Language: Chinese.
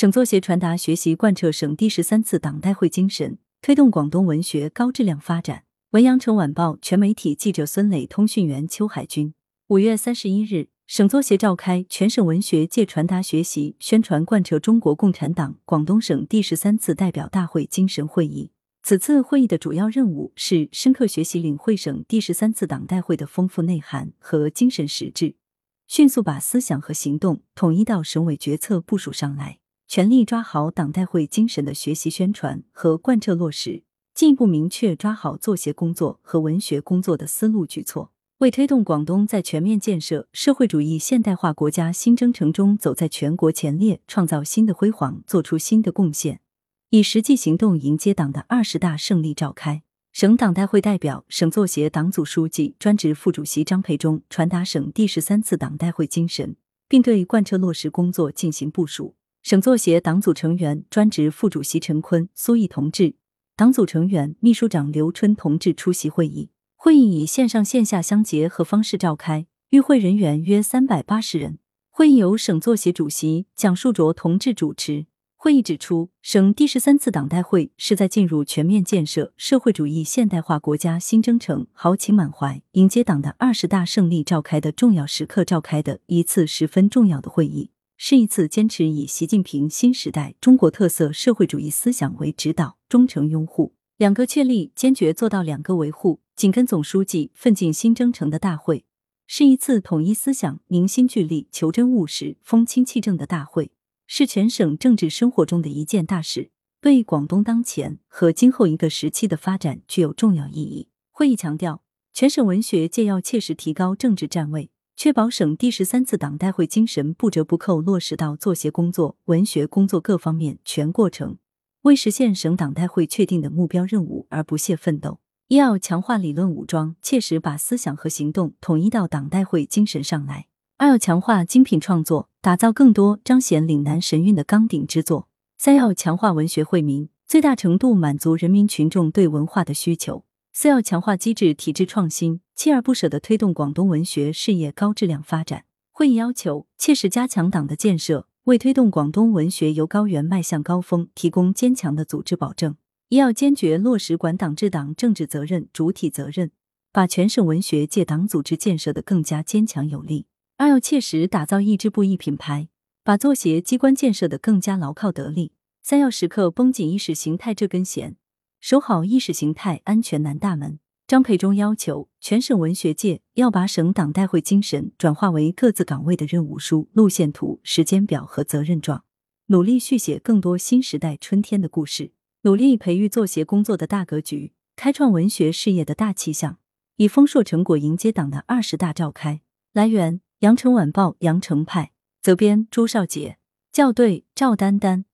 省作协传达学习贯彻省第十三次党代会精神，推动广东文学高质量发展。文阳城晚报全媒体记者孙磊，通讯员邱海军。五月三十一日，省作协召开全省文学界传达学习、宣传贯彻中国共产党广东省第十三次代表大会精神会议。此次会议的主要任务是深刻学习领会省第十三次党代会的丰富内涵和精神实质，迅速把思想和行动统一到省委决策部署上来。全力抓好党代会精神的学习宣传和贯彻落实，进一步明确抓好作协工作和文学工作的思路举措，为推动广东在全面建设社会主义现代化国家新征程中走在全国前列、创造新的辉煌做出新的贡献。以实际行动迎接党的二十大胜利召开。省党代会代表、省作协党组书记、专职副主席张培忠传达省第十三次党代会精神，并对贯彻落实工作进行部署。省作协党组成员、专职副主席陈坤、苏毅同志，党组成员、秘书长刘春同志出席会议。会议以线上线下相结合方式召开，与会人员约三百八十人。会议由省作协主席蒋树卓同志主持。会议指出，省第十三次党代会是在进入全面建设社会主义现代化国家新征程、豪情满怀迎接党的二十大胜利召开的重要时刻召开的一次十分重要的会议。是一次坚持以习近平新时代中国特色社会主义思想为指导、忠诚拥护“两个确立”、坚决做到“两个维护”、紧跟总书记奋进新征程的大会，是一次统一思想、凝心聚力、求真务实、风清气正的大会，是全省政治生活中的一件大事，对广东当前和今后一个时期的发展具有重要意义。会议强调，全省文学界要切实提高政治站位。确保省第十三次党代会精神不折不扣落实到作协工作、文学工作各方面全过程，为实现省党代会确定的目标任务而不懈奋斗。一要强化理论武装，切实把思想和行动统一到党代会精神上来；二要强化精品创作，打造更多彰显岭南神韵的钢鼎之作；三要强化文学惠民，最大程度满足人民群众对文化的需求。四要强化机制体制创新，锲而不舍地推动广东文学事业高质量发展。会议要求切实加强党的建设，为推动广东文学由高原迈向高峰提供坚强的组织保证。一要坚决落实管党治党政治责任、主体责任，把全省文学界党组织建设得更加坚强有力。二要切实打造一支部一品牌，把作协机关建设得更加牢靠得力。三要时刻绷紧意识形态这根弦。守好意识形态安全南大门。张培忠要求全省文学界要把省党代会精神转化为各自岗位的任务书、路线图、时间表和责任状，努力续写更多新时代春天的故事，努力培育作协工作的大格局，开创文学事业的大气象，以丰硕成果迎接党的二十大召开。来源：羊城晚报羊城派，责编：朱少杰，校对：赵丹丹。